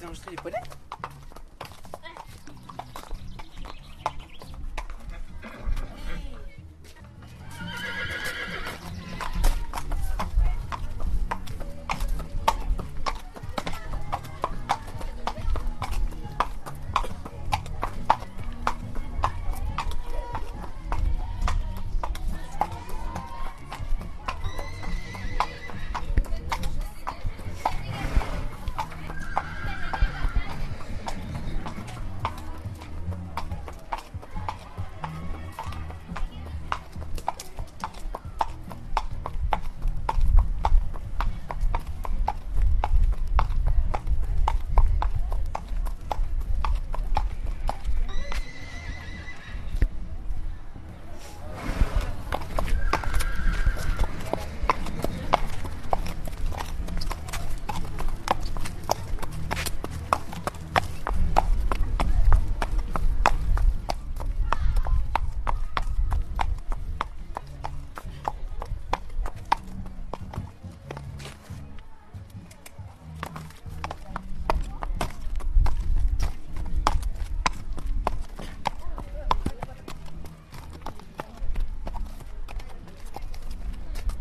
d'enregistrer les poneys